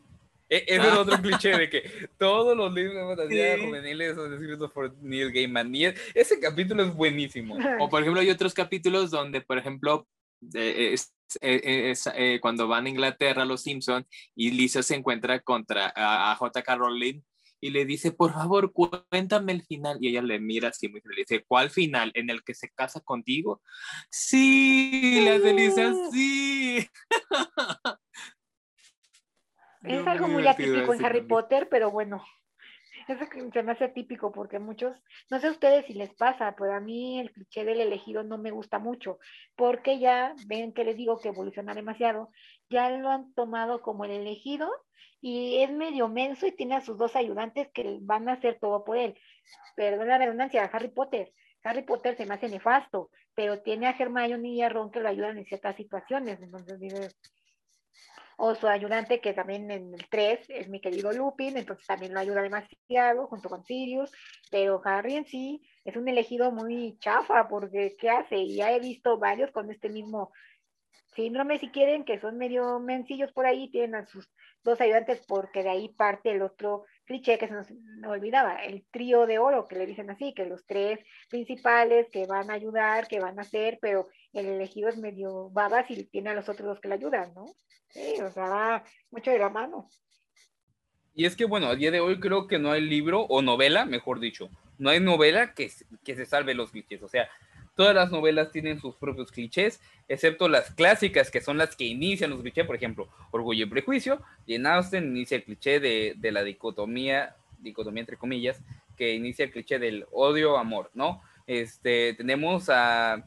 E ese ah. es otro cliché de que todos los libros de fantasía sí. juveniles son escritos por Neil Gaiman. Y ese capítulo es buenísimo. O por ejemplo, hay otros capítulos donde, por ejemplo, es, es, es, cuando van a Inglaterra los Simpson y Lisa se encuentra contra a, a J.K. Rowling y le dice, por favor, cuéntame el final. Y ella le mira así muy feliz. Le dice, ¿cuál final? ¿En el que se casa contigo? Sí, la Lisa, sí. Es algo muy atípico en Harry Potter, pero bueno, eso se me hace típico porque muchos, no sé a ustedes si les pasa, pero a mí el cliché del elegido no me gusta mucho, porque ya ven que les digo que evoluciona demasiado, ya lo han tomado como el elegido y es medio menso y tiene a sus dos ayudantes que van a hacer todo por él. Perdón la redundancia, Harry Potter. Harry Potter se me hace nefasto, pero tiene a Hermione y a Ron que lo ayudan en ciertas situaciones. Entonces o su ayudante, que también en el 3 es mi querido Lupin, entonces también lo ayuda demasiado junto con Sirius, pero Harry en sí es un elegido muy chafa, porque ¿qué hace? Y ya he visto varios con este mismo síndrome, si quieren, que son medio mencillos por ahí, tienen a sus dos ayudantes, porque de ahí parte el otro cliché que se nos no olvidaba, el trío de oro, que le dicen así, que los tres principales que van a ayudar, que van a hacer, pero el elegido es medio babas y tiene a los otros dos que le ayudan, ¿no? Sí, o sea, mucho de la mano. Y es que, bueno, a día de hoy creo que no hay libro o novela, mejor dicho, no hay novela que, que se salve los clichés. O sea, Todas las novelas tienen sus propios clichés, excepto las clásicas, que son las que inician los clichés, por ejemplo, Orgullo y Prejuicio, y en Austen inicia el cliché de, de la dicotomía, dicotomía entre comillas, que inicia el cliché del odio-amor, ¿no? Este, tenemos a,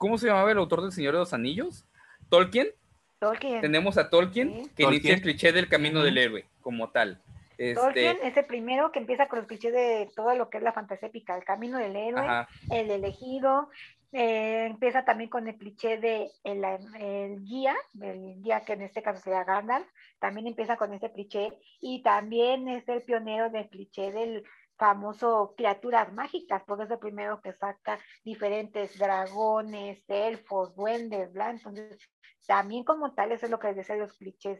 ¿cómo se llamaba el autor del Señor de los Anillos? Tolkien. Tolkien. Tenemos a Tolkien, que inicia el cliché del camino del héroe, como tal. Tolkien este es el primero que empieza con los clichés de todo lo que es la fantasía épica, el camino del héroe, el elegido, eh, empieza también con el cliché de el, el, guía, el guía que en este caso sería Gandalf, también empieza con ese cliché y también es el pionero del cliché del famoso criaturas mágicas, porque es el primero que saca diferentes dragones, elfos, duendes, bla, entonces también como tal eso es lo que les decía los clichés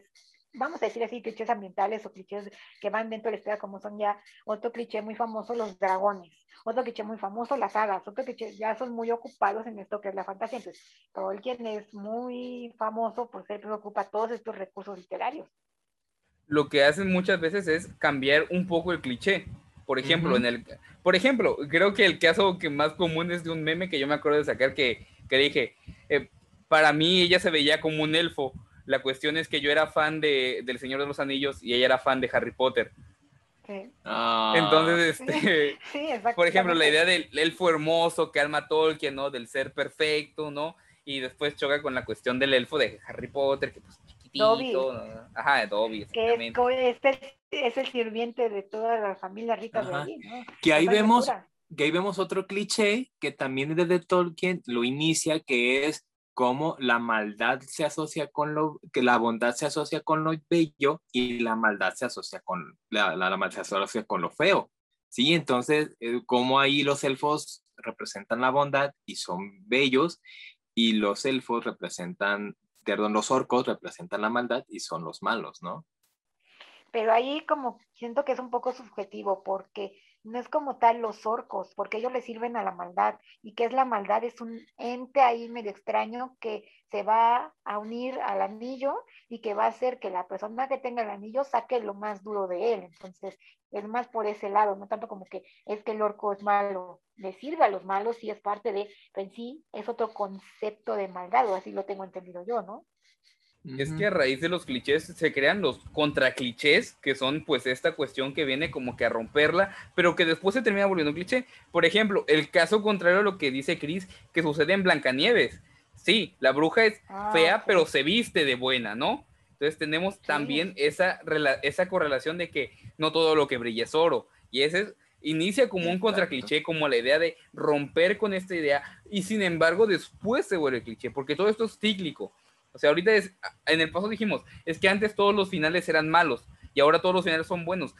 vamos a decir así, clichés ambientales o clichés que van dentro de la historia, como son ya otro cliché muy famoso, los dragones, otro cliché muy famoso, las hadas, otro cliché, ya son muy ocupados en esto que es la fantasía. Entonces, Tolkien es muy famoso por ser preocupa todos estos recursos literarios. Lo que hacen muchas veces es cambiar un poco el cliché. Por ejemplo, en el, por ejemplo, creo que el caso que más común es de un meme que yo me acuerdo de sacar que, que dije, eh, para mí ella se veía como un elfo, la cuestión es que yo era fan de, del Señor de los Anillos y ella era fan de Harry Potter. Ah. Entonces, este, por ejemplo, la idea del elfo hermoso que alma Tolkien, ¿no? Del ser perfecto, ¿no? Y después choca con la cuestión del elfo de Harry Potter, que pues chiquitito, Ajá, de Dobby, Que es, es, el, sirviente de toda la familia rica de allí, ¿no? Que ahí vemos, que ahí vemos otro cliché que también es de Tolkien, lo inicia, que es cómo la maldad se asocia con lo, que la bondad se asocia con lo bello y la maldad se asocia con, la, la, maldad se asocia con lo feo. Sí, entonces, eh, cómo ahí los elfos representan la bondad y son bellos y los elfos representan, perdón, los orcos representan la maldad y son los malos, ¿no? Pero ahí como siento que es un poco subjetivo porque no es como tal los orcos, porque ellos le sirven a la maldad. ¿Y qué es la maldad? Es un ente ahí medio extraño que se va a unir al anillo y que va a hacer que la persona que tenga el anillo saque lo más duro de él. Entonces, es más por ese lado, no tanto como que es que el orco es malo, le sirve a los malos y es parte de, pero en sí es otro concepto de maldad, o así lo tengo entendido yo, ¿no? Es que a raíz de los clichés se crean los contraclichés, que son pues esta cuestión que viene como que a romperla, pero que después se termina volviendo un cliché. Por ejemplo, el caso contrario a lo que dice Chris, que sucede en Blancanieves. Sí, la bruja es ah, fea, pero se viste de buena, ¿no? Entonces tenemos también esa, esa correlación de que no todo lo que brilla es oro. Y ese inicia como un contracliché, como la idea de romper con esta idea, y sin embargo después se vuelve cliché, porque todo esto es cíclico. O sea, ahorita es, en el paso dijimos, es que antes todos los finales eran malos y ahora todos los finales son buenos.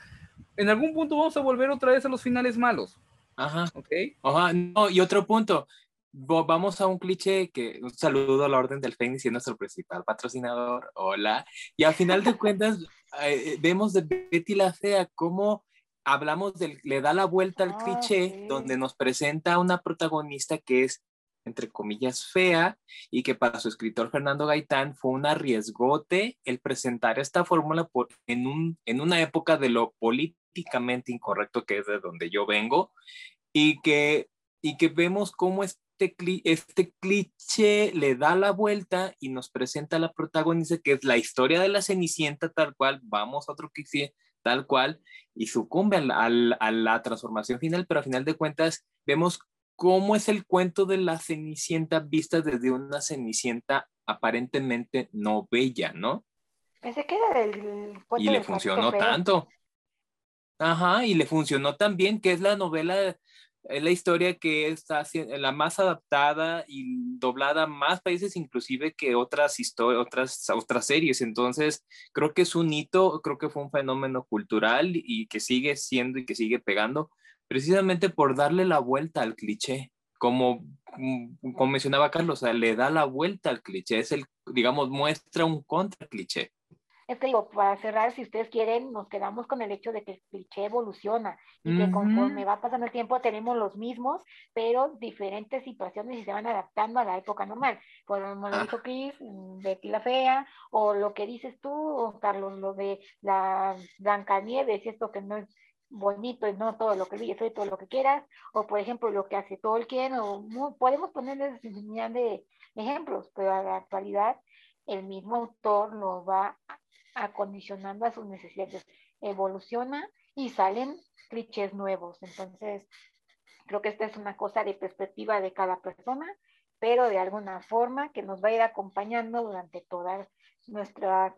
En algún punto vamos a volver otra vez a los finales malos. Ajá. ¿Ok? Ajá, no, y otro punto. Vamos a un cliché que un saludo a la Orden del Fénix y nuestro principal patrocinador. Hola. Y al final de cuentas, eh, vemos de Betty la Fea cómo hablamos del, le da la vuelta al ah, cliché, donde nos presenta a una protagonista que es entre comillas, fea y que para su escritor Fernando Gaitán fue un arriesgote el presentar esta fórmula en, un, en una época de lo políticamente incorrecto que es de donde yo vengo y que, y que vemos cómo este, este cliché le da la vuelta y nos presenta a la protagonista que es la historia de la Cenicienta tal cual, vamos a otro cliché tal cual y sucumbe a la transformación final, pero a final de cuentas vemos cómo es el cuento de la Cenicienta vista desde una Cenicienta aparentemente no bella, ¿no? Pensé que era del Y le funcionó tanto. Ajá, y le funcionó también, que es la novela, es la historia que está la más adaptada y doblada a más países inclusive que otras historias, otras, otras series. Entonces, creo que es un hito, creo que fue un fenómeno cultural y que sigue siendo y que sigue pegando precisamente por darle la vuelta al cliché. Como, mm, como mencionaba Carlos, o sea, le da la vuelta al cliché, es el, digamos, muestra un contra cliché. Es que digo, para cerrar, si ustedes quieren, nos quedamos con el hecho de que el cliché evoluciona y que conforme va pasando el tiempo tenemos los mismos, pero diferentes situaciones y se van adaptando a la época normal. Como lo dijo Chris, mm, Betty la Fea, o lo que dices tú, Carlos, lo de la Blancanieves, esto que no es bonito y no todo lo que dice, soy todo lo que quieras, o por ejemplo lo que hace Tolkien, o podemos ponerles infinidad de ejemplos, pero a la actualidad el mismo autor lo va acondicionando a sus necesidades, evoluciona y salen clichés nuevos. Entonces, creo que esta es una cosa de perspectiva de cada persona, pero de alguna forma que nos va a ir acompañando durante toda nuestra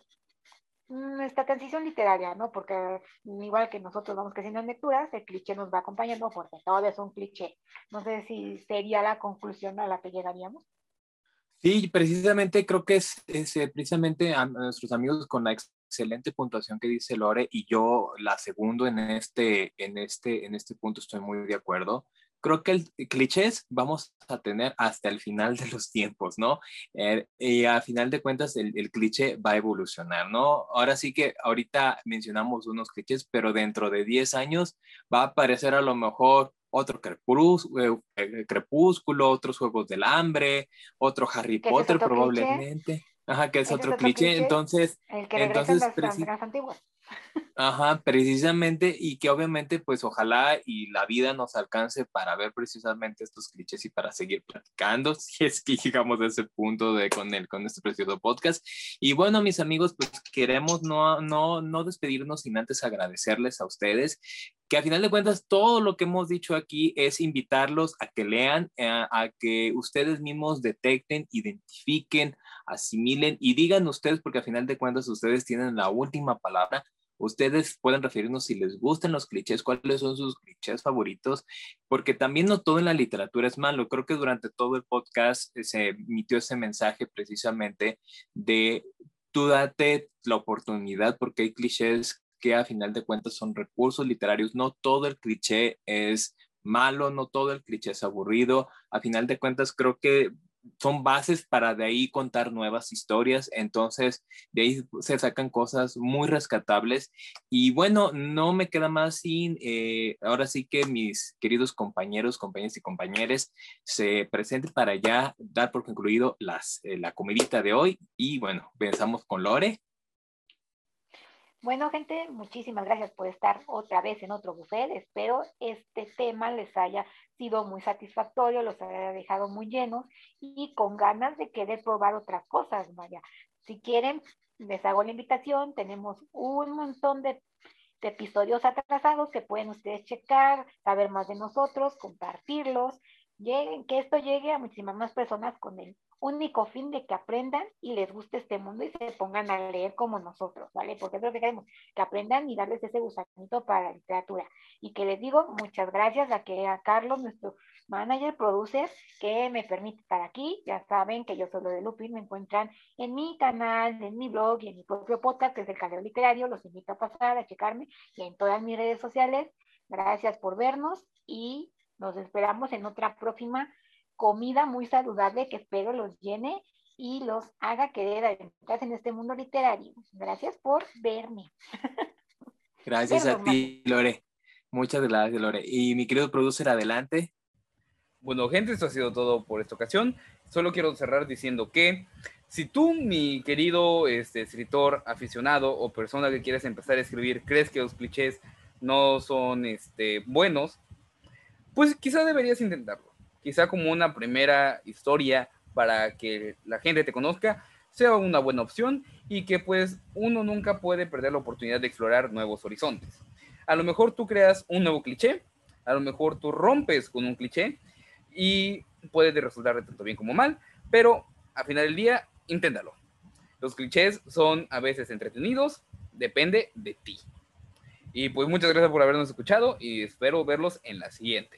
nuestra transición literaria, ¿no? Porque igual que nosotros vamos creciendo en lecturas, el cliché nos va acompañando porque todavía es un cliché. No sé si sería la conclusión a la que llegaríamos. Sí, precisamente creo que es, eh, precisamente a nuestros amigos con la excelente puntuación que dice Lore y yo la segundo en este, en este, en este punto estoy muy de acuerdo creo que el clichés vamos a tener hasta el final de los tiempos, ¿no? Eh, y a final de cuentas el, el, cliché va a evolucionar, ¿no? Ahora sí que ahorita mencionamos unos clichés, pero dentro de 10 años va a aparecer a lo mejor otro crepúsculo, eh, crepúsculo otros Juegos del Hambre, otro Harry Potter probablemente. Ajá, que es, otro, cliché. Entonces, el que entonces, las antiguas. Ajá, precisamente, y que obviamente, pues ojalá y la vida nos alcance para ver precisamente estos clichés y para seguir platicando, si es que llegamos a ese punto de con el, con este precioso podcast. Y bueno, mis amigos, pues queremos no, no, no despedirnos sin antes agradecerles a ustedes que a final de cuentas todo lo que hemos dicho aquí es invitarlos a que lean, eh, a que ustedes mismos detecten, identifiquen, asimilen y digan ustedes, porque a final de cuentas ustedes tienen la última palabra Ustedes pueden referirnos si les gustan los clichés, cuáles son sus clichés favoritos, porque también no todo en la literatura es malo. Creo que durante todo el podcast eh, se emitió ese mensaje precisamente de tú date la oportunidad porque hay clichés que a final de cuentas son recursos literarios. No todo el cliché es malo, no todo el cliché es aburrido. A final de cuentas creo que son bases para de ahí contar nuevas historias, entonces de ahí se sacan cosas muy rescatables. Y bueno, no me queda más sin, eh, ahora sí que mis queridos compañeros, compañeras y compañeros se presenten para ya dar por concluido las, eh, la comidita de hoy. Y bueno, pensamos con Lore. Bueno, gente, muchísimas gracias por estar otra vez en otro buffet. Espero este tema les haya sido muy satisfactorio, los haya dejado muy llenos y con ganas de querer probar otras cosas. Vaya, si quieren, les hago la invitación. Tenemos un montón de, de episodios atrasados que pueden ustedes checar, saber más de nosotros, compartirlos. Lleguen, que esto llegue a muchísimas más personas con el único fin de que aprendan y les guste este mundo y se pongan a leer como nosotros, ¿vale? Porque es lo que queremos, que aprendan y darles ese gusanito para la literatura. Y que les digo muchas gracias a que a Carlos, nuestro manager, producer, que me permite estar aquí. Ya saben que yo soy lo de Lupin, me encuentran en mi canal, en mi blog y en mi propio podcast, que es el Calero Literario. Los invito a pasar, a checarme y en todas mis redes sociales. Gracias por vernos y nos esperamos en otra próxima comida muy saludable que espero los llene y los haga querer adentrarse en este mundo literario. Gracias por verme. Gracias a ti, Lore. Muchas gracias, Lore. Y mi querido producer, adelante. Bueno, gente, esto ha sido todo por esta ocasión. Solo quiero cerrar diciendo que si tú, mi querido este, escritor aficionado o persona que quieres empezar a escribir, crees que los clichés no son este, buenos, pues quizá deberías intentarlo quizá como una primera historia para que la gente te conozca, sea una buena opción y que pues uno nunca puede perder la oportunidad de explorar nuevos horizontes. A lo mejor tú creas un nuevo cliché, a lo mejor tú rompes con un cliché y puede resultar de tanto bien como mal, pero al final del día, inténtalo. Los clichés son a veces entretenidos, depende de ti. Y pues muchas gracias por habernos escuchado y espero verlos en la siguiente.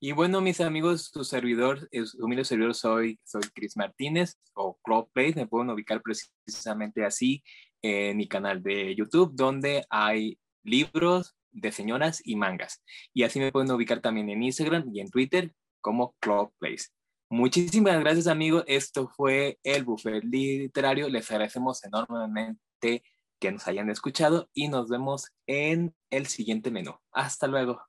Y bueno, mis amigos, su servidor, su humilde servidor soy, soy Chris Martínez o Play, me pueden ubicar precisamente así en mi canal de YouTube, donde hay libros de señoras y mangas. Y así me pueden ubicar también en Instagram y en Twitter como Place. Muchísimas gracias, amigos. Esto fue el Buffet Literario. Les agradecemos enormemente que nos hayan escuchado y nos vemos en el siguiente menú. Hasta luego.